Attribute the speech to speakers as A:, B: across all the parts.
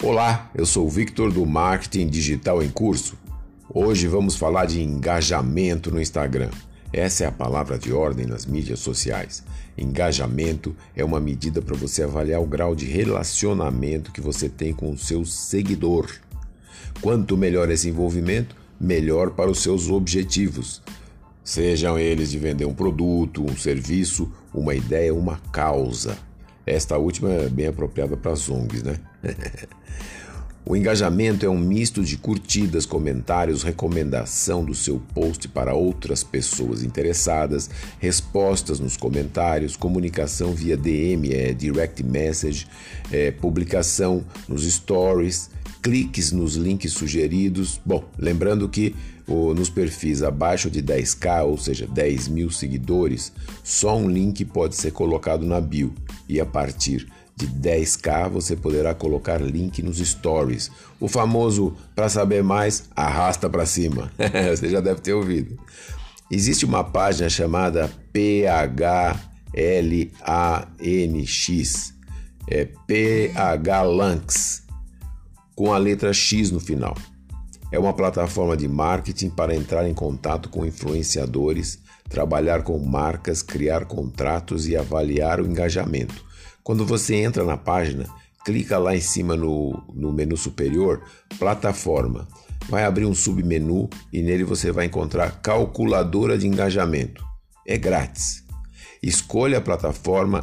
A: Olá, eu sou o Victor do Marketing Digital em Curso. Hoje vamos falar de engajamento no Instagram. Essa é a palavra de ordem nas mídias sociais. Engajamento é uma medida para você avaliar o grau de relacionamento que você tem com o seu seguidor. Quanto melhor esse envolvimento, melhor para os seus objetivos. Sejam eles de vender um produto, um serviço, uma ideia, uma causa. Esta última é bem apropriada para as ONGs, né? o engajamento é um misto de curtidas, comentários, recomendação do seu post para outras pessoas interessadas, respostas nos comentários, comunicação via DM, é direct message, é, publicação nos stories, cliques nos links sugeridos. Bom, lembrando que nos perfis abaixo de 10k, ou seja, 10 mil seguidores, só um link pode ser colocado na bio e a partir de 10k você poderá colocar link nos stories. O famoso para saber mais, arrasta para cima. você já deve ter ouvido. Existe uma página chamada PHLANX, é PHLanx, com a letra X no final. É uma plataforma de marketing para entrar em contato com influenciadores, trabalhar com marcas, criar contratos e avaliar o engajamento. Quando você entra na página, clica lá em cima no, no menu superior, plataforma. Vai abrir um submenu e nele você vai encontrar calculadora de engajamento. É grátis. Escolha a plataforma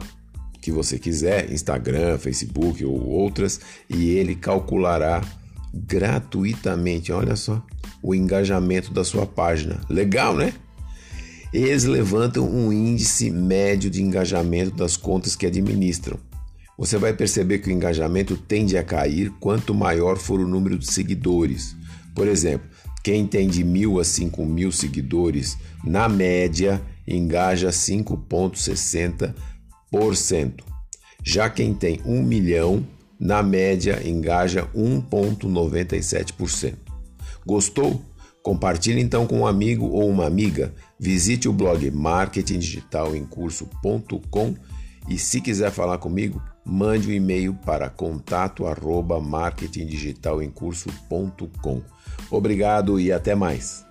A: que você quiser, Instagram, Facebook ou outras, e ele calculará gratuitamente, olha só, o engajamento da sua página. Legal, né? Eles levantam um índice médio de engajamento das contas que administram. Você vai perceber que o engajamento tende a cair quanto maior for o número de seguidores. Por exemplo, quem tem de mil a cinco mil seguidores, na média, engaja 5,60%. Já quem tem um milhão, na média, engaja 1,97%. Gostou? Compartilhe então com um amigo ou uma amiga. Visite o blog marketingdigitalemcurso.com e se quiser falar comigo, mande um e-mail para contato@marketingdigitalemcurso.com. Obrigado e até mais.